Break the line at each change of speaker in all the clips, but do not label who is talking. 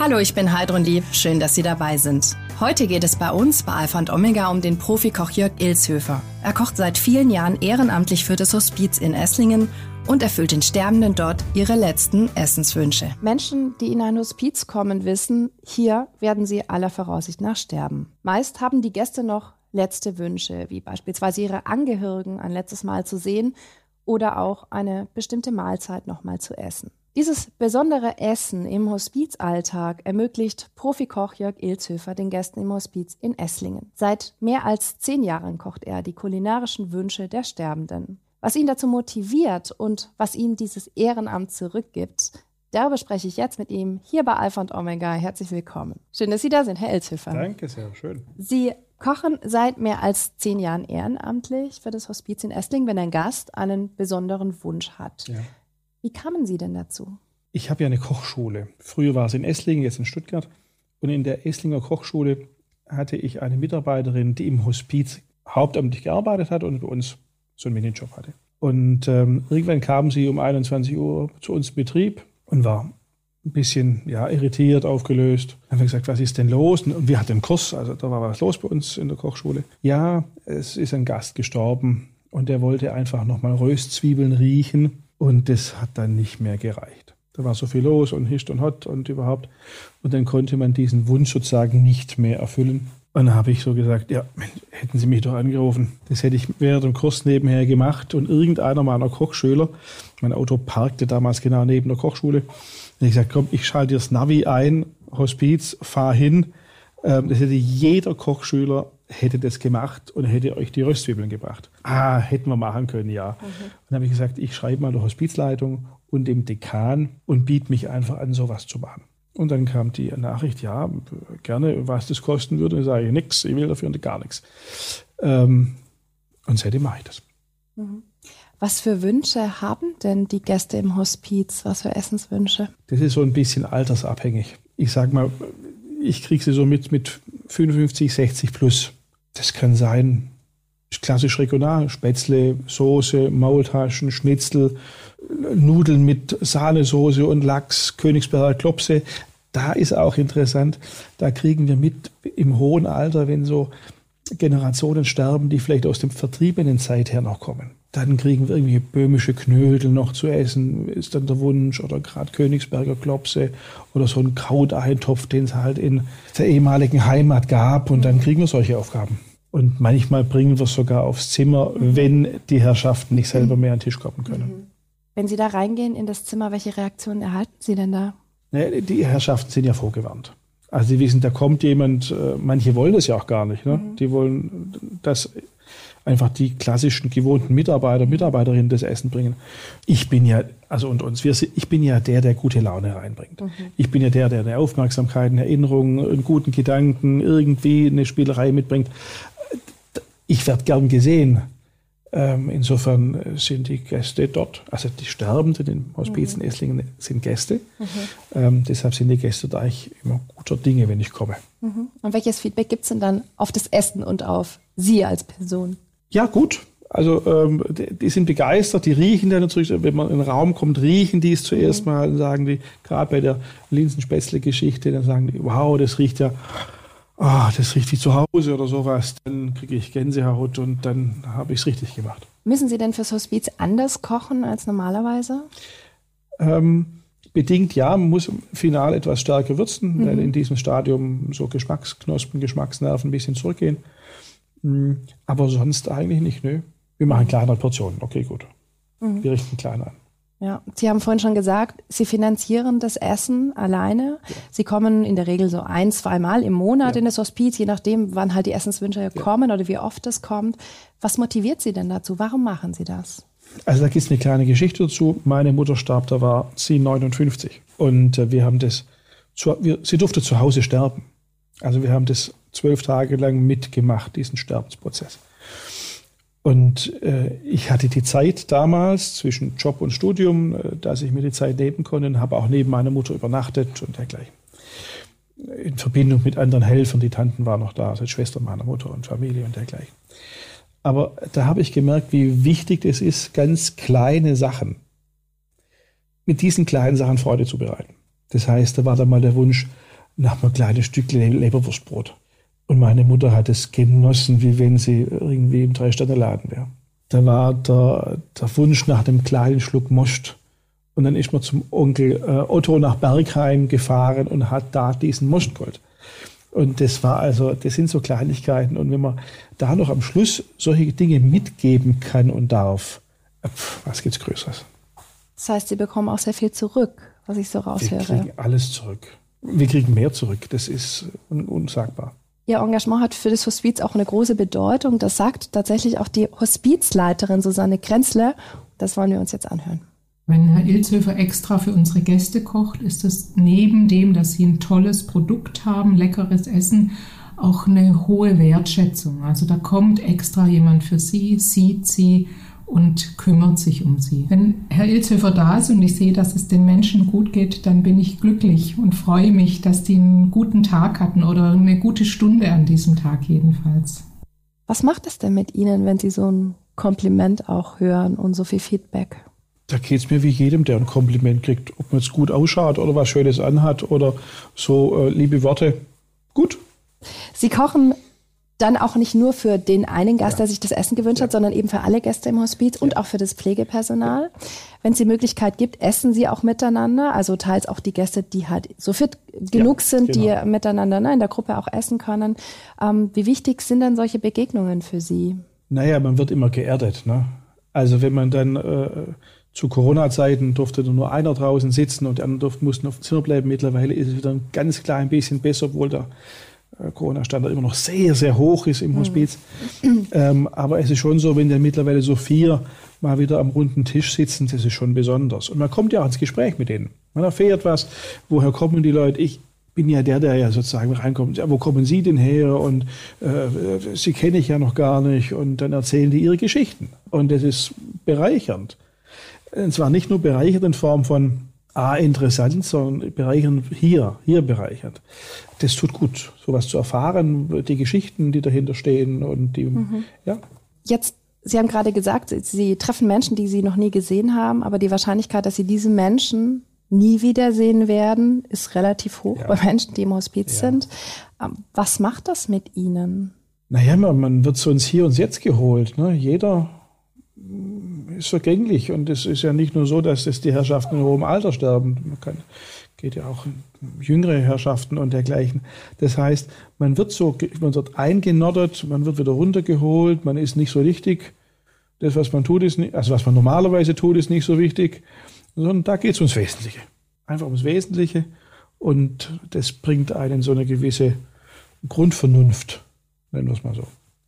Hallo, ich bin Heidrun Lieb. Schön, dass Sie dabei sind. Heute geht es bei uns bei Alpha und Omega um den Profikoch Jörg Ilshöfer. Er kocht seit vielen Jahren ehrenamtlich für das Hospiz in Esslingen und erfüllt den Sterbenden dort ihre letzten Essenswünsche.
Menschen, die in ein Hospiz kommen, wissen, hier werden sie aller Voraussicht nach sterben. Meist haben die Gäste noch letzte Wünsche, wie beispielsweise ihre Angehörigen ein letztes Mal zu sehen oder auch eine bestimmte Mahlzeit nochmal zu essen. Dieses besondere Essen im Hospizalltag ermöglicht Profikoch Jörg Ilzhöfer den Gästen im Hospiz in Esslingen. Seit mehr als zehn Jahren kocht er die kulinarischen Wünsche der Sterbenden. Was ihn dazu motiviert und was ihm dieses Ehrenamt zurückgibt, darüber spreche ich jetzt mit ihm hier bei Alpha und Omega. Herzlich willkommen. Schön, dass Sie da sind, Herr Ilzhöfer.
Danke sehr, schön.
Sie kochen seit mehr als zehn Jahren ehrenamtlich für das Hospiz in Esslingen, wenn ein Gast einen besonderen Wunsch hat. Ja. Wie kamen Sie denn dazu?
Ich habe ja eine Kochschule. Früher war es in Esslingen, jetzt in Stuttgart. Und in der Esslinger Kochschule hatte ich eine Mitarbeiterin, die im Hospiz hauptamtlich gearbeitet hat und bei uns so einen Minijob hatte. Und ähm, irgendwann kam sie um 21 Uhr zu uns im Betrieb und war ein bisschen ja, irritiert, aufgelöst. Dann haben wir gesagt, was ist denn los? Und wir hatten einen Kurs, also da war was los bei uns in der Kochschule. Ja, es ist ein Gast gestorben und der wollte einfach nochmal Röstzwiebeln riechen und das hat dann nicht mehr gereicht. Da war so viel los und hischt und hot und überhaupt. Und dann konnte man diesen Wunsch sozusagen nicht mehr erfüllen. Und dann habe ich so gesagt, ja, hätten Sie mich doch angerufen. Das hätte ich während dem Kurs nebenher gemacht. Und irgendeiner meiner Kochschüler, mein Auto parkte damals genau neben der Kochschule, und ich gesagt, komm, ich schalte dir das Navi ein, Hospiz, fahr hin. Ähm, das hätte jeder Kochschüler hätte das gemacht und hätte euch die Röstzwiebeln gebracht. Ah, hätten wir machen können, ja. Mhm. Und dann habe ich gesagt, ich schreibe mal der Hospizleitung und dem Dekan und biete mich einfach an, sowas zu machen. Und dann kam die Nachricht, ja, gerne, was das kosten würde. Und ich sage, nichts, ich will dafür gar nichts. Ähm, und seitdem mache ich das.
Mhm. Was für Wünsche haben denn die Gäste im Hospiz? Was für Essenswünsche?
Das ist so ein bisschen altersabhängig. Ich sage mal, ich kriege sie so mit, mit 55, 60 plus. Das kann sein, klassisch regional, Spätzle, Soße, Maultaschen, Schnitzel, Nudeln mit Sahnesoße und Lachs, Königsberger Klopse. Da ist auch interessant, da kriegen wir mit im hohen Alter, wenn so Generationen sterben, die vielleicht aus dem vertriebenen Zeit her noch kommen. Dann kriegen wir irgendwie böhmische Knödel noch zu essen, ist dann der Wunsch, oder gerade Königsberger Klopse oder so ein Krauteintopf, den es halt in der ehemaligen Heimat gab. Und dann kriegen wir solche Aufgaben. Und manchmal bringen wir es sogar aufs Zimmer, mhm. wenn die Herrschaften nicht selber mehr an den Tisch kommen können. Mhm.
Wenn Sie da reingehen in das Zimmer, welche Reaktionen erhalten Sie denn da?
Die Herrschaften sind ja vorgewarnt. Also sie wissen, da kommt jemand, äh, manche wollen das ja auch gar nicht. Ne? Mhm. Die wollen, dass einfach die klassischen gewohnten Mitarbeiter, Mitarbeiterinnen das Essen bringen. Ich bin ja, also und uns, wir, ich bin ja der, der gute Laune reinbringt. Mhm. Ich bin ja der, der eine Aufmerksamkeit, eine Erinnerung, einen guten Gedanken, irgendwie eine Spielerei mitbringt ich werde gern gesehen. Ähm, insofern sind die Gäste dort, also die Sterbenden im Hospiz in mhm. Esslingen sind Gäste. Mhm. Ähm, deshalb sind die Gäste da ich immer guter Dinge, wenn ich komme.
Mhm. Und welches Feedback gibt es denn dann auf das Essen und auf Sie als Person?
Ja, gut. Also ähm, die, die, sind begeistert, die riechen dann natürlich, wenn man in den Raum kommt, riechen die es zuerst mhm. mal, sagen die, gerade bei der Linsenspätzle-Geschichte, dann sagen die, wow, das riecht ja ah, das riecht wie zu Hause oder sowas, dann kriege ich Gänsehaut und dann habe ich es richtig gemacht.
Müssen Sie denn fürs Hospiz anders kochen als normalerweise?
Ähm, bedingt ja, man muss im Final etwas stärker würzen, mhm. weil in diesem Stadium so Geschmacksknospen, Geschmacksnerven ein bisschen zurückgehen. Mhm. Aber sonst eigentlich nicht, nö. Wir machen kleinere Portionen, okay, gut. Mhm. Wir richten klein an.
Ja, Sie haben vorhin schon gesagt, Sie finanzieren das Essen alleine. Ja. Sie kommen in der Regel so ein, zweimal im Monat ja. in das Hospiz, je nachdem, wann halt die Essenswünsche ja. kommen oder wie oft es kommt. Was motiviert Sie denn dazu? Warum machen Sie das?
Also da gibt es eine kleine Geschichte dazu. Meine Mutter starb, da war sie 59. Und äh, wir haben das, zu, wir, sie durfte zu Hause sterben. Also wir haben das zwölf Tage lang mitgemacht, diesen Sterbensprozess. Und äh, ich hatte die Zeit damals zwischen Job und Studium, äh, dass ich mir die Zeit nehmen konnte habe auch neben meiner Mutter übernachtet und dergleichen. In Verbindung mit anderen Helfern, die Tanten waren noch da, also Schwestern meiner Mutter und Familie und dergleichen. Aber da habe ich gemerkt, wie wichtig es ist, ganz kleine Sachen, mit diesen kleinen Sachen Freude zu bereiten. Das heißt, da war dann mal der Wunsch, nach einem kleinen Stück Leberwurstbrot. Und meine Mutter hat es genossen, wie wenn sie irgendwie im Drei-Sterne-Laden wäre. Da war der, der Wunsch nach einem kleinen Schluck Most. Und dann ist man zum Onkel äh, Otto nach Bergheim gefahren und hat da diesen Most geholt. Und das war also, das sind so Kleinigkeiten. Und wenn man da noch am Schluss solche Dinge mitgeben kann und darf, äh, pf, was gibt's Größeres?
Das heißt, Sie bekommen auch sehr viel zurück, was ich so raushöre.
Wir kriegen alles zurück. Wir kriegen mehr zurück. Das ist unsagbar.
Ihr Engagement hat für das Hospiz auch eine große Bedeutung. Das sagt tatsächlich auch die Hospizleiterin Susanne Grenzle. Das wollen wir uns jetzt anhören.
Wenn Herr Ilzhöfer extra für unsere Gäste kocht, ist es neben dem, dass sie ein tolles Produkt haben, leckeres Essen, auch eine hohe Wertschätzung. Also da kommt extra jemand für sie, sieht sie und kümmert sich um sie. Wenn Herr Ilzhöfer da ist und ich sehe, dass es den Menschen gut geht, dann bin ich glücklich und freue mich, dass die einen guten Tag hatten oder eine gute Stunde an diesem Tag jedenfalls.
Was macht es denn mit Ihnen, wenn Sie so ein Kompliment auch hören und so viel Feedback?
Da geht es mir wie jedem, der ein Kompliment kriegt, ob man es gut ausschaut oder was Schönes anhat oder so äh, liebe Worte. Gut.
Sie kochen dann auch nicht nur für den einen Gast, ja. der sich das Essen gewünscht ja. hat, sondern eben für alle Gäste im Hospiz ja. und auch für das Pflegepersonal. Wenn es die Möglichkeit gibt, essen Sie auch miteinander, also teils auch die Gäste, die halt so fit genug sind, genau. die miteinander ne, in der Gruppe auch essen können. Ähm, wie wichtig sind denn solche Begegnungen für Sie?
Naja, man wird immer geerdet. Ne? Also wenn man dann äh, zu Corona-Zeiten durfte nur einer draußen sitzen und die anderen durften, mussten auf dem Zimmer bleiben. Mittlerweile ist es wieder ein ganz klein bisschen besser, obwohl der Corona-Standard immer noch sehr, sehr hoch ist im. Hospiz. Mhm. Ähm, aber es ist schon so, wenn dann mittlerweile so vier mal wieder am runden Tisch sitzen, das ist schon besonders. Und man kommt ja auch ins Gespräch mit denen. Man erfährt was, woher kommen die Leute. Ich bin ja der, der ja sozusagen reinkommt. Ja, wo kommen Sie denn her? Und äh, Sie kenne ich ja noch gar nicht. Und dann erzählen die ihre Geschichten. Und das ist bereichernd. Und zwar nicht nur bereichernd in Form von A, interessant, sondern bereichernd hier, hier bereichernd. Das tut gut, sowas zu erfahren, die Geschichten, die dahinter stehen und die, mhm. ja.
Jetzt, Sie haben gerade gesagt, Sie treffen Menschen, die Sie noch nie gesehen haben, aber die Wahrscheinlichkeit, dass Sie diese Menschen nie wiedersehen werden, ist relativ hoch ja. bei Menschen, die im Hospiz ja. sind. Ähm, was macht das mit Ihnen?
Naja, man wird zu uns hier und jetzt geholt. Ne? Jeder ist vergänglich. Und es ist ja nicht nur so, dass es die Herrschaften in hohem Alter sterben. Man kann, geht ja auch in jüngere Herrschaften und dergleichen. Das heißt, man wird so, man wird eingenoddert, man wird wieder runtergeholt, man ist nicht so wichtig. Das, was man tut, ist nicht, also was man normalerweise tut, ist nicht so wichtig, sondern da geht es ums Wesentliche. Einfach ums Wesentliche. Und das bringt einen so eine gewisse Grundvernunft, nennen wir es mal so.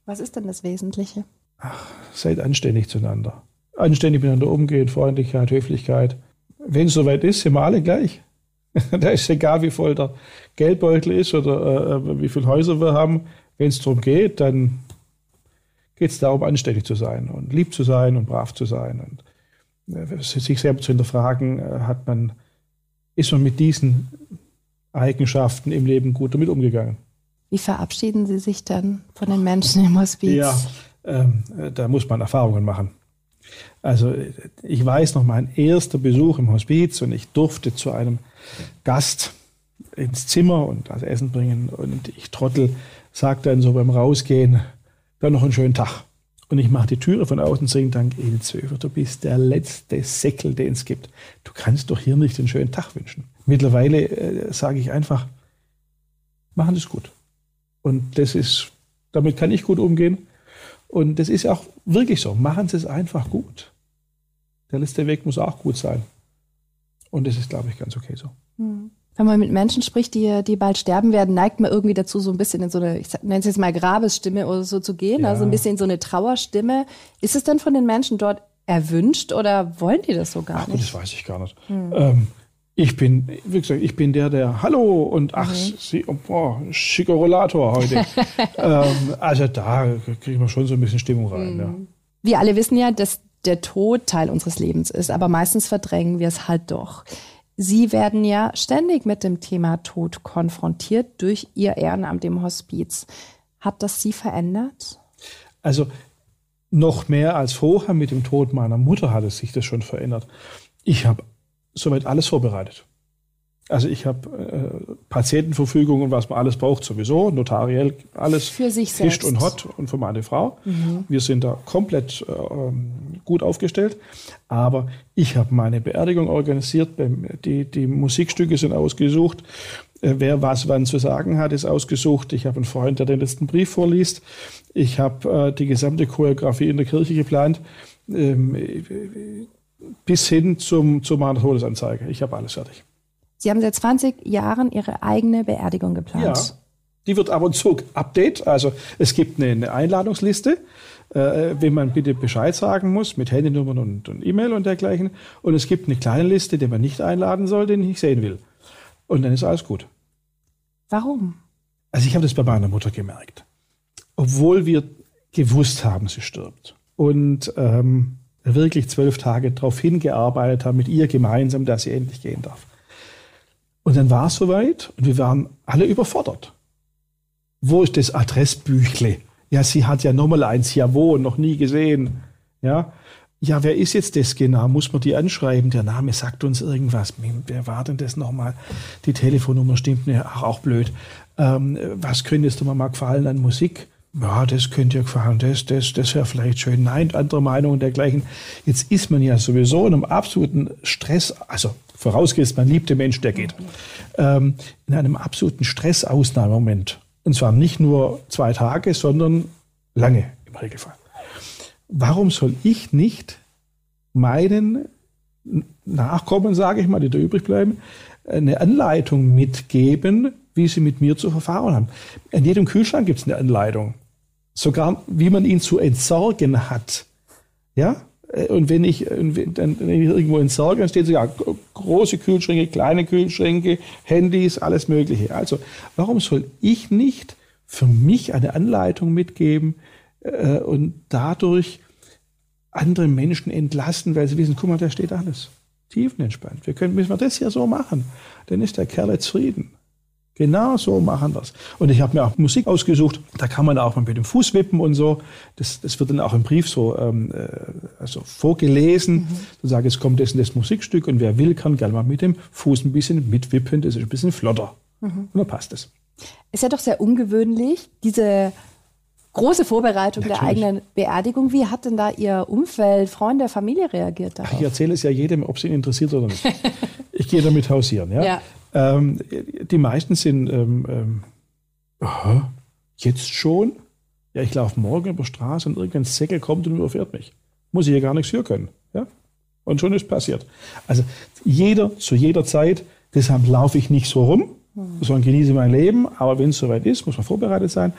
Was ist denn das Wesentliche?
Ach, seid anständig zueinander anständig miteinander umgehen, Freundlichkeit, Höflichkeit. Wenn es soweit ist, sind wir alle gleich. da ist egal, wie voll der Geldbeutel ist oder äh, wie viele Häuser wir haben. Wenn es darum geht, dann geht es darum, anständig zu sein und lieb zu sein und brav zu sein und äh, sich selber zu hinterfragen, äh, hat man, ist man mit diesen Eigenschaften im Leben gut damit umgegangen.
Wie verabschieden Sie sich dann von den Menschen im Hospiz?
Ja, ähm, äh, da muss man Erfahrungen machen. Also ich weiß noch mein erster Besuch im Hospiz und ich durfte zu einem Gast ins Zimmer und das Essen bringen und ich Trottel sagte dann so beim Rausgehen, dann noch einen schönen Tag. Und ich mache die Türe von außen ihm, dank Ilzöfer, du bist der letzte Säckel, den es gibt. Du kannst doch hier nicht einen schönen Tag wünschen. Mittlerweile äh, sage ich einfach, machen es gut. Und das ist, damit kann ich gut umgehen. Und das ist auch wirklich so. Machen Sie es einfach gut. Der letzte Weg muss auch gut sein. Und das ist, glaube ich, ganz okay so.
Hm. Wenn man mit Menschen spricht, die, die bald sterben werden, neigt man irgendwie dazu, so ein bisschen in so eine, ich nenne es jetzt mal Grabesstimme oder so zu gehen, ja. also ein bisschen in so eine Trauerstimme. Ist es denn von den Menschen dort erwünscht oder wollen die das so gar
Ach,
nicht?
Das weiß ich gar nicht. Hm. Ähm, ich bin, wie gesagt, ich bin der, der Hallo und ach, mhm. sie, oh, schicker Rollator heute. ähm, also da kriegen wir schon so ein bisschen Stimmung rein. Mhm. Ja.
Wir alle wissen ja, dass der Tod Teil unseres Lebens ist, aber meistens verdrängen wir es halt doch. Sie werden ja ständig mit dem Thema Tod konfrontiert durch Ihr Ehrenamt im Hospiz. Hat das Sie verändert?
Also noch mehr als vorher mit dem Tod meiner Mutter hat es sich das schon verändert. Ich habe soweit alles vorbereitet. Also ich habe äh, Patientenverfügung und was man alles braucht, sowieso, notariell alles
Für sich selbst.
und hot und für meine Frau. Wir sind da komplett äh, gut aufgestellt. Aber ich habe meine Beerdigung organisiert, die, die Musikstücke sind ausgesucht. Äh, Wer was wann zu sagen hat, ist ausgesucht. Ich habe einen Freund, der den letzten Brief vorliest. Ich habe äh, die gesamte Choreografie in der Kirche geplant. Ähm, äh, bis hin zum, zu meiner Todesanzeige. Ich habe alles fertig.
Sie haben seit 20 Jahren Ihre eigene Beerdigung
Ja.
geplant.
Die wird ab und zu Update. Also es gibt eine, eine Einladungsliste, äh, wenn man bitte Bescheid sagen muss, mit Handynummern und, und E-Mail und dergleichen. Und es gibt eine kleine Liste, die man nicht einladen soll, den ich nicht sehen will. Und dann ist alles gut.
Warum?
Also ich habe das bei meiner Mutter gemerkt. Obwohl wir gewusst haben, sie stirbt. Und ähm, wirklich zwölf Tage darauf hingearbeitet haben, mit ihr gemeinsam, dass sie endlich gehen darf. Und dann war es soweit und wir waren alle überfordert. Wo ist das Adressbüchle? Ja, sie hat ja nochmal eins, ja wo, noch nie gesehen. Ja, ja, wer ist jetzt das genau? Muss man die anschreiben? Der Name sagt uns irgendwas. Hm, Wer war denn das nochmal? Die Telefonnummer stimmt mir auch blöd. Ähm, was könntest du mir mal gefallen an Musik? Ja, das könnte dir gefallen, das, das, das wäre vielleicht schön. Nein, andere Meinung und dergleichen. Jetzt ist man ja sowieso in einem absoluten Stress, also vorausgesetzt, man liebt den Mensch, der geht, ähm, in einem absoluten Stressausnahmemoment. Und zwar nicht nur zwei Tage, sondern lange im Regelfall. Warum soll ich nicht meinen Nachkommen, sage ich mal, die da übrig bleiben, eine Anleitung mitgeben, wie sie mit mir zu verfahren haben? In jedem Kühlschrank gibt es eine Anleitung. Sogar, wie man ihn zu entsorgen hat. Ja? Äh, Und wenn ich, und wenn ich irgendwo entsorge, dann steht sogar gro- große Kühlschränke, kleine Kühlschränke, Handys, alles Mögliche. Also, warum soll ich nicht für mich eine Anleitung mitgeben äh, und dadurch andere Menschen entlasten, weil sie wissen, guck mal, da steht alles. Tiefenentspannt. Wir können, müssen wir das ja so machen. Dann ist der Kerl jetzt Frieden. Genau so machen wir es. Und ich habe mir auch Musik ausgesucht. Da kann man auch mal mit dem Fuß wippen und so. Das, das wird dann auch im Brief so ähm, äh, also vorgelesen. Dann sage ich, es kommt das und das Musikstück und wer will, kann gerne mal mit dem Fuß ein bisschen mitwippen. Das ist ein bisschen flotter. Und dann passt es.
Ist ja doch sehr ungewöhnlich, diese große Vorbereitung der
Natürlich.
eigenen Beerdigung. Wie hat denn da Ihr Umfeld, Freunde, Familie reagiert darauf?
Ich erzähle es ja jedem, ob es ihn interessiert oder nicht. ich gehe damit hausieren. Ja?
Ja.
Ähm, die meisten sind, ähm, ähm, aha, jetzt schon? Ja, ich laufe morgen über die Straße und irgendein Säckel kommt und überfährt mich. Muss ich ja gar nichts für können. Ja? Und schon ist passiert. Also jeder zu jeder Zeit, deshalb laufe ich nicht so rum, sondern genieße mein Leben. Aber wenn es soweit ist, muss man vorbereitet sein.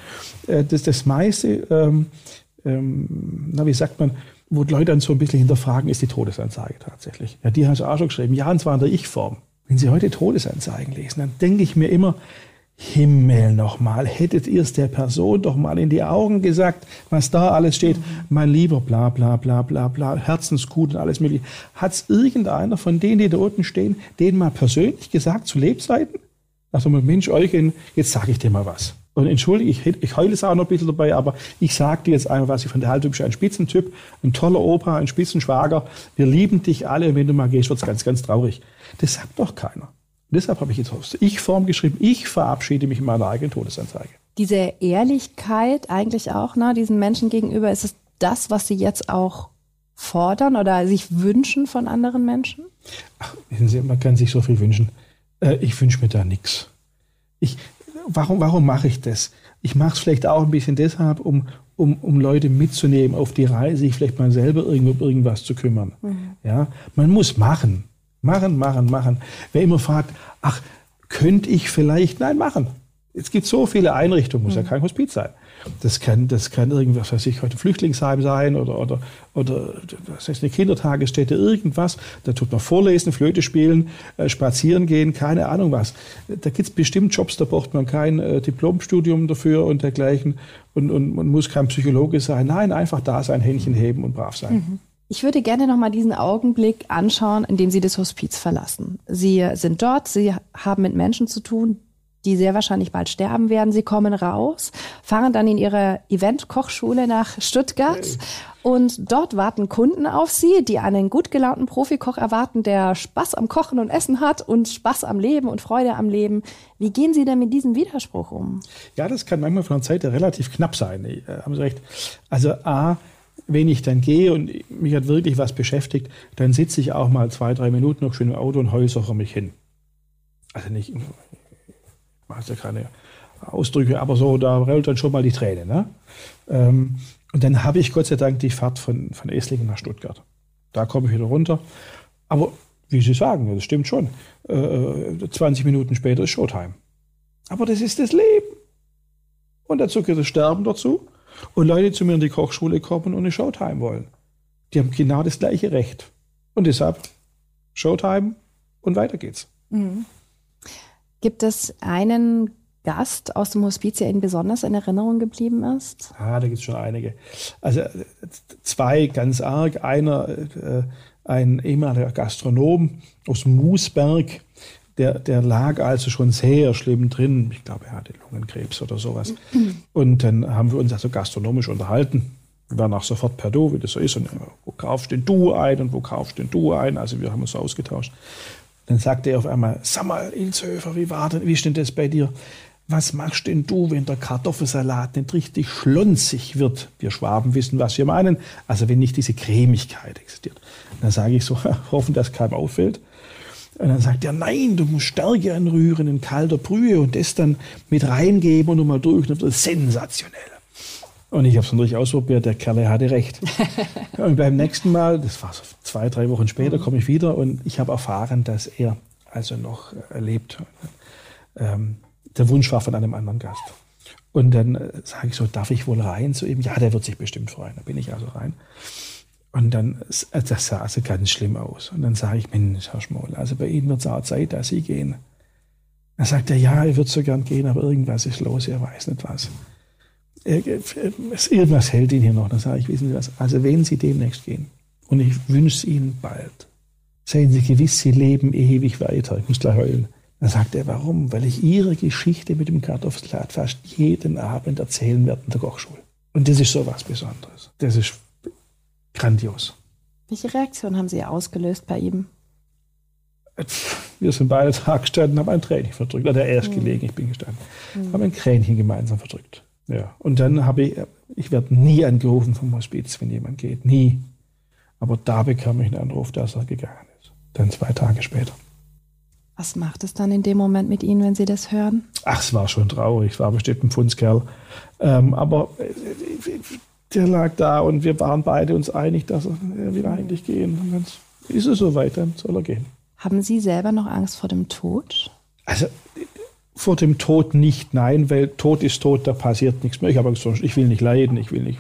Äh, das, das meiste, ähm, ähm, na, wie sagt man, wo die Leute dann so ein bisschen hinterfragen, ist die Todesanzeige tatsächlich. Ja, die hast du auch schon geschrieben. Ja, und zwar in der Ich-Form. Wenn Sie heute Todesanzeigen lesen, dann denke ich mir immer, Himmel nochmal, hättet ihr es der Person doch mal in die Augen gesagt, was da alles steht. Mein Lieber, bla bla bla bla bla, Herzensgut und alles mögliche. Hat es irgendeiner von denen, die da unten stehen, denen mal persönlich gesagt zu Lebzeiten? Mal, Mensch, Eugen, jetzt sage ich dir mal was. Und entschuldige, ich, ich heule es auch noch ein bisschen dabei, aber ich sage dir jetzt einfach, was ich von der Haltung bin. Ein Spitzentyp, ein toller Opa, ein Spitzenschwager. Wir lieben dich alle und wenn du mal gehst, wird's ganz, ganz traurig. Das sagt doch keiner. Und deshalb habe ich jetzt aus Ich-Form geschrieben, ich verabschiede mich in meiner eigenen Todesanzeige.
Diese Ehrlichkeit eigentlich auch, ne, diesen Menschen gegenüber, ist es das, was Sie jetzt auch fordern oder sich wünschen von anderen Menschen?
Ach, wissen Sie, man kann sich so viel wünschen. Äh, ich wünsche mir da nichts. Ich, warum, warum mache ich das? Ich mache es vielleicht auch ein bisschen deshalb, um, um, um Leute mitzunehmen auf die Reise, sich vielleicht mal selber irgendwo um irgendwas zu kümmern. Ja, man muss machen. Machen, machen, machen. Wer immer fragt, ach, könnte ich vielleicht? Nein, machen. Es gibt so viele Einrichtungen, muss ja kein Hospiz sein. Das kann, das kann irgendwas, weiß ich, heute Flüchtlingsheim sein oder, oder, oder was heißt eine Kindertagesstätte, irgendwas. Da tut man vorlesen, Flöte spielen, äh, spazieren gehen, keine Ahnung was. Da gibt's bestimmt Jobs, da braucht man kein äh, Diplomstudium dafür und dergleichen und, und man muss kein Psychologe sein. Nein, einfach da sein, Händchen heben und brav sein.
Ich würde gerne noch mal diesen Augenblick anschauen, in dem Sie das Hospiz verlassen. Sie sind dort, Sie haben mit Menschen zu tun, die sehr wahrscheinlich bald sterben werden. Sie kommen raus, fahren dann in ihre Event-Kochschule nach Stuttgart und dort warten Kunden auf sie, die einen gut gelaunten Profikoch erwarten, der Spaß am Kochen und Essen hat und Spaß am Leben und Freude am Leben. Wie gehen Sie denn mit diesem Widerspruch um?
Ja, das kann manchmal von der Zeit relativ knapp sein. Äh, haben Sie recht. Also A, wenn ich dann gehe und mich hat wirklich was beschäftigt, dann sitze ich auch mal zwei, drei Minuten noch schön im Auto und heule mich hin. Also nicht mache ja keine Ausdrücke, aber so, da rollt dann schon mal die Träne. Ne? Ähm, und dann habe ich Gott sei Dank die Fahrt von, von Esslingen nach Stuttgart. Da komme ich wieder runter. Aber wie Sie sagen, das stimmt schon. Äh, 20 Minuten später ist Showtime. Aber das ist das Leben. Und dazu gehört das Sterben dazu. Und Leute zu mir in die Kochschule kommen und eine Showtime wollen. Die haben genau das gleiche Recht. Und deshalb Showtime und weiter geht's. Mhm.
Gibt es einen Gast aus dem Hospiz, der Ihnen besonders in Erinnerung geblieben ist?
Ah, da gibt es schon einige. Also zwei ganz arg. Einer, äh, ein ehemaliger Gastronom aus Moosberg, der, der lag also schon sehr schlimm drin. Ich glaube, er hatte Lungenkrebs oder sowas. Und dann haben wir uns also gastronomisch unterhalten. Wir waren auch sofort per Du, wie das so ist. Und wo kaufst denn du ein und wo kaufst denn du ein? Also wir haben uns ausgetauscht. Dann sagte er auf einmal, sag mal, Ilshöfer, wie war denn, wie ist denn das bei dir? Was machst denn du, wenn der Kartoffelsalat nicht richtig schlonzig wird? Wir Schwaben wissen, was wir meinen. Also wenn nicht diese Cremigkeit existiert. Dann sage ich so, hoffen, dass keinem auffällt. Und dann sagt er, nein, du musst Stärke anrühren in kalter Brühe und das dann mit reingeben und nochmal durch. Und das ist sensationell. Und ich habe es natürlich ausprobiert, der Kerl hatte recht. und beim nächsten Mal, das war so zwei, drei Wochen später, mhm. komme ich wieder und ich habe erfahren, dass er also noch erlebt. Ähm, der Wunsch war von einem anderen Gast. Und dann äh, sage ich so, darf ich wohl rein zu ihm? Ja, der wird sich bestimmt freuen. Da bin ich also rein. Und dann, äh, das sah also ganz schlimm aus. Und dann sage ich, Mensch, Herr Schmoll, also bei Ihnen wird es auch Zeit, dass Sie gehen. Dann sagt er, ja, er würde so gern gehen, aber irgendwas ist los, er weiß nicht was. Irgendwas hält ihn hier noch. Dann sage ich, wissen Sie was, also wenn Sie demnächst gehen, und ich wünsche es Ihnen bald, seien Sie gewiss, Sie leben ewig weiter. Ich muss gleich heulen. Dann sagt er, warum? Weil ich Ihre Geschichte mit dem Kartoffelsalat fast jeden Abend erzählen werde in der Kochschule. Und das ist so was Besonderes. Das ist grandios.
Welche Reaktion haben Sie ausgelöst bei ihm?
Wir sind beide da gestanden, haben ein Tränchen verdrückt. Oder er ist mhm. gelegen, ich bin gestanden. Mhm. Haben ein Kränchen gemeinsam verdrückt. Ja. Und dann habe ich, ich werde nie angerufen vom Hospiz, wenn jemand geht. Nie. Aber da bekam ich einen Anruf, dass er gegangen ist. Dann zwei Tage später.
Was macht es dann in dem Moment mit Ihnen, wenn Sie das hören?
Ach, es war schon traurig. Es war bestimmt ein Pfundskerl. Ähm, aber äh, der lag da und wir waren beide uns einig, dass er, er will eigentlich gehen. Und dann ist es soweit, dann soll er gehen.
Haben Sie selber noch Angst vor dem Tod?
Also vor dem Tod nicht, nein, weil Tod ist tot, da passiert nichts mehr. Ich, gesagt, ich will nicht leiden, ich will nicht.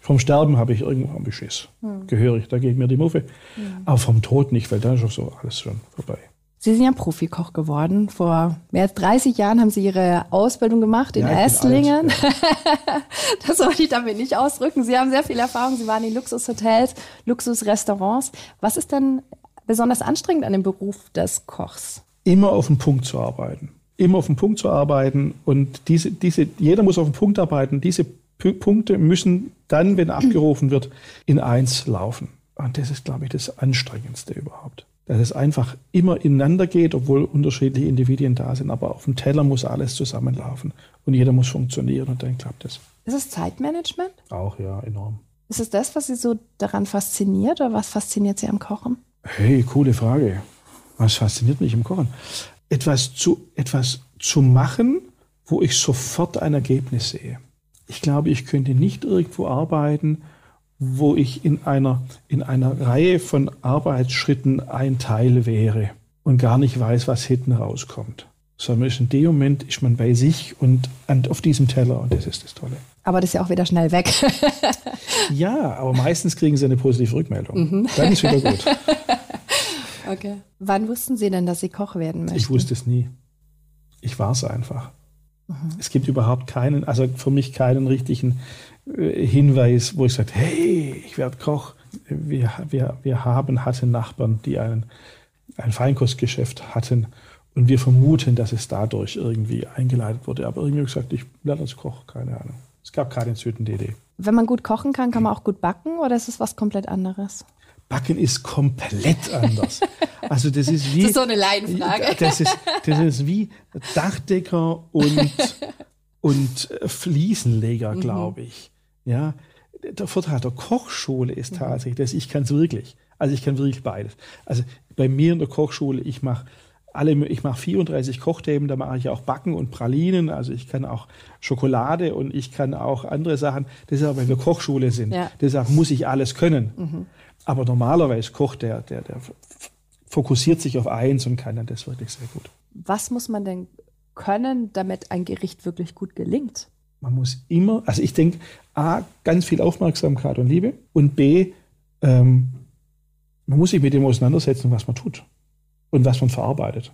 Vom Sterben habe ich irgendwann Beschiss. Hm. Gehörig, da geht mir die Muffe. Hm. Aber vom Tod nicht, weil da ist auch so alles schon vorbei.
Sie sind ja Profikoch geworden. Vor mehr als 30 Jahren haben Sie Ihre Ausbildung gemacht in ja, Esslingen. Alt, ja. das wollte ich damit nicht ausdrücken. Sie haben sehr viel Erfahrung. Sie waren in Luxushotels, Luxusrestaurants. Was ist denn besonders anstrengend an dem Beruf des Kochs?
Immer auf den Punkt zu arbeiten immer auf den Punkt zu arbeiten und diese, diese, jeder muss auf den Punkt arbeiten. Diese P Punkte müssen dann, wenn abgerufen wird, in eins laufen. Und das ist, glaube ich, das Anstrengendste überhaupt. Dass es einfach immer ineinander geht, obwohl unterschiedliche Individuen da sind. Aber auf dem Teller muss alles zusammenlaufen und jeder muss funktionieren und dann klappt es.
Ist es Zeitmanagement?
Auch, ja, enorm.
Ist es das, was Sie so daran fasziniert oder was fasziniert Sie am Kochen?
Hey, coole Frage. Was fasziniert mich im Kochen? Etwas zu, etwas zu machen, wo ich sofort ein Ergebnis sehe. Ich glaube, ich könnte nicht irgendwo arbeiten, wo ich in einer, in einer Reihe von Arbeitsschritten ein Teil wäre und gar nicht weiß, was hinten rauskommt. Sondern in dem Moment ist man bei sich und auf diesem Teller und das ist das Tolle.
Aber das ist ja auch wieder schnell weg.
ja, aber meistens kriegen sie eine positive Rückmeldung. Mhm. Dann ist wieder gut.
Okay. Wann wussten Sie denn, dass Sie Koch werden möchten?
Ich wusste es nie. Ich war es einfach. Mhm. Es gibt überhaupt keinen, also für mich keinen richtigen äh, Hinweis, wo ich sage, hey, ich werde Koch. Wir, wir, wir haben, hatten Nachbarn, die einen, ein Feinkostgeschäft hatten Und wir vermuten, dass es dadurch irgendwie eingeleitet wurde. Aber irgendwie gesagt, ich lerne als Koch, keine Ahnung. Es gab keine Idee.
Wenn man gut kochen kann, kann man auch gut backen oder ist es was komplett anderes?
Backen ist komplett anders. Also das ist wie.
Das ist so eine Laienfrage.
Das ist, das ist wie Dachdecker und, und Fliesenleger, glaube ich. Ja, der Vorteil der Kochschule ist tatsächlich, dass ich kann es wirklich. Also ich kann wirklich beides. Also bei mir in der Kochschule, ich mache alle, ich mache 34 Kochthemen, da mache ich auch Backen und Pralinen, also ich kann auch Schokolade und ich kann auch andere Sachen. Das ist aber, weil wir Kochschule sind. Ja. Deshalb muss ich alles können. Mhm. Aber normalerweise kocht der, der, der fokussiert sich auf eins und kann dann das wirklich sehr gut.
Was muss man denn können, damit ein Gericht wirklich gut gelingt?
Man muss immer, also ich denke, A, ganz viel Aufmerksamkeit und Liebe und B, ähm, man muss sich mit dem auseinandersetzen, was man tut und was man verarbeitet.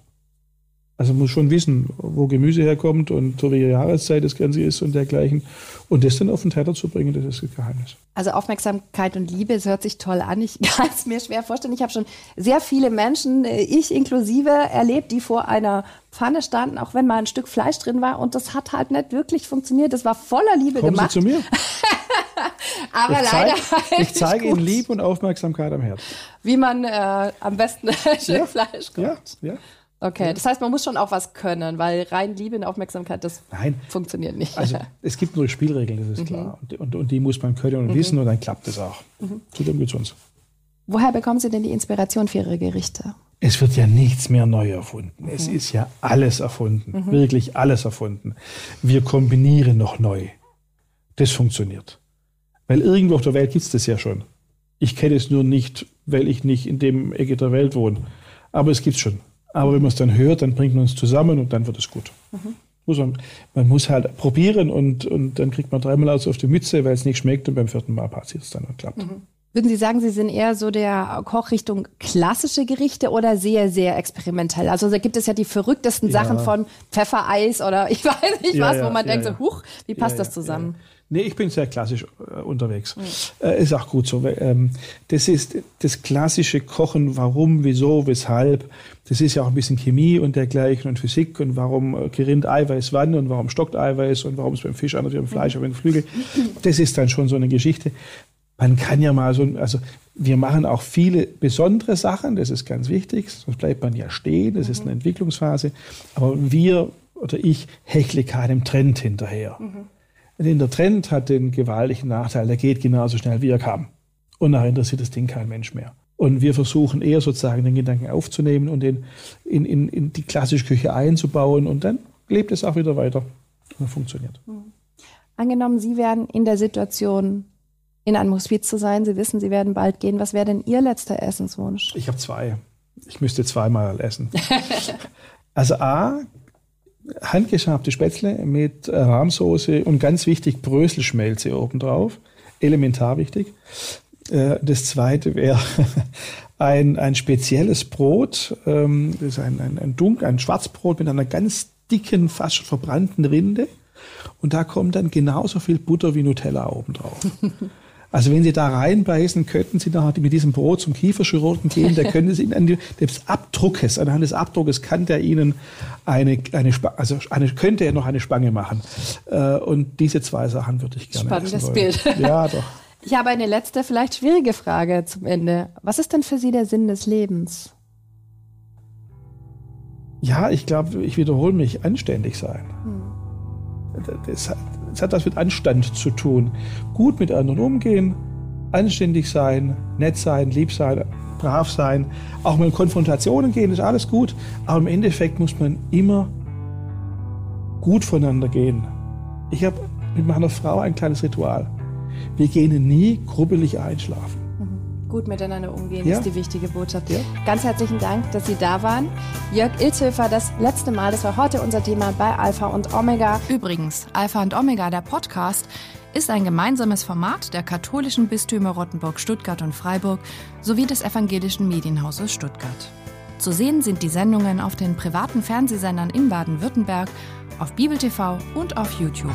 Also man muss schon wissen, wo Gemüse herkommt und zu welcher Jahreszeit das Ganze ist und dergleichen. Und das dann auf den Teller zu bringen, das ist das Geheimnis.
Also Aufmerksamkeit und Liebe, es hört sich toll an. Ich kann es mir schwer vorstellen. Ich habe schon sehr viele Menschen, äh, ich inklusive, erlebt, die vor einer Pfanne standen, auch wenn mal ein Stück Fleisch drin war. Und das hat halt nicht wirklich funktioniert. Das war voller Liebe
Kommen
gemacht.
Sie zu mir.
Aber ich leider.
Zeig, ich zeige Ihnen Liebe und Aufmerksamkeit am Herd.
Wie man äh, am besten ein Stück ja. Fleisch kocht.
Ja, ja.
Okay, das heißt, man muss schon auch was können, weil rein Liebe und Aufmerksamkeit, das Nein. funktioniert nicht.
Also es gibt nur Spielregeln, das ist mhm. klar. Und, und, und, die muss man können und mhm. wissen und dann klappt es auch. Mhm. Zu dem geht's uns.
Woher bekommen Sie denn die Inspiration für Ihre Gerichte?
Es wird ja nichts mehr neu erfunden. Mhm. Es ist ja alles erfunden, mhm. wirklich alles erfunden. Wir kombinieren noch neu. Das funktioniert. Weil irgendwo auf der Welt gibt es das ja schon. Ich kenne es nur nicht, weil ich nicht in dem Ecke der Welt wohne. Aber es gibt es schon. Aber wenn man es dann hört, dann bringt man es zusammen und dann wird es gut. Mhm. Muss man, man muss halt probieren und, und dann kriegt man dreimal aus auf die Mütze, weil es nicht schmeckt und beim vierten Mal passiert es dann und klappt. Mhm.
Würden Sie sagen, Sie sind eher so der Koch Richtung klassische Gerichte oder sehr, sehr experimentell? Also da gibt es ja die verrücktesten ja. Sachen von Pfeffereis oder ich weiß nicht ja, was, wo man ja, denkt so, huch, wie passt das zusammen?
Nee, ich bin sehr klassisch äh, unterwegs. Mhm. Äh, ist auch gut so. Ähm, das ist das klassische Kochen, warum, wieso, weshalb. Das ist ja auch ein bisschen Chemie und dergleichen und Physik und warum äh, gerinnt Eiweiß wann und warum stockt Eiweiß und warum es beim Fisch anders wie beim Fleisch mhm. oder beim Flügel. Das ist dann schon so eine Geschichte. Man kann ja mal so, also wir machen auch viele besondere Sachen, das ist ganz wichtig, sonst bleibt man ja stehen, das ist eine mhm. Entwicklungsphase. Aber wir oder ich hechle keinem Trend hinterher. Mhm. Denn der Trend hat den gewaltigen Nachteil, der geht genauso schnell, wie er kam. Und nachher interessiert das Ding kein Mensch mehr. Und wir versuchen eher sozusagen den Gedanken aufzunehmen und den in, in, in die klassische Küche einzubauen und dann lebt es auch wieder weiter und funktioniert. Mhm.
Angenommen, Sie wären in der Situation, in einem Hospiz zu sein, Sie wissen, Sie werden bald gehen. Was wäre denn Ihr letzter Essenswunsch?
Ich habe zwei. Ich müsste zweimal essen. also A, handgeschabte Spätzle mit Rahmsoße und ganz wichtig Bröselschmelze obendrauf. Elementar wichtig. Äh, das zweite wäre ein, ein spezielles Brot. Ähm, das ist ein, ein, ein Dunk, ein Schwarzbrot mit einer ganz dicken, fast schon verbrannten Rinde. Und da kommt dann genauso viel Butter wie Nutella obendrauf. Also wenn Sie da reinbeißen, könnten Sie nachher mit diesem Brot zum Kieferchirurgen gehen, der könnte Sie an des Abdruckes, anhand des Abdruckes kann der Ihnen eine, eine also eine, könnte er noch eine Spange machen. Äh, und diese zwei Sachen würde ich gerne
Spannendes Bild.
Ja, doch.
Ich habe eine letzte, vielleicht schwierige Frage zum Ende. Was ist denn für Sie der Sinn des Lebens?
Ja, ich glaube, ich wiederhole mich, anständig sein. Hm. Das, es hat was mit Anstand zu tun. Gut mit anderen umgehen, anständig sein, nett sein, lieb sein, brav sein, auch mal in Konfrontationen gehen, ist alles gut. Aber im Endeffekt muss man immer gut voneinander gehen. Ich habe mit meiner Frau ein kleines Ritual. Wir gehen nie grubbelig einschlafen.
Gut miteinander umgehen ja. ist die wichtige Botschaft. Ja. Ganz herzlichen Dank, dass Sie da waren. Jörg Ilzhöfer, das letzte Mal, das war heute unser Thema bei Alpha und Omega.
Übrigens, Alpha und Omega, der Podcast, ist ein gemeinsames Format der katholischen Bistümer Rottenburg, Stuttgart und Freiburg sowie des evangelischen Medienhauses Stuttgart. Zu sehen sind die Sendungen auf den privaten Fernsehsendern in Baden-Württemberg, auf Bibel TV und auf YouTube.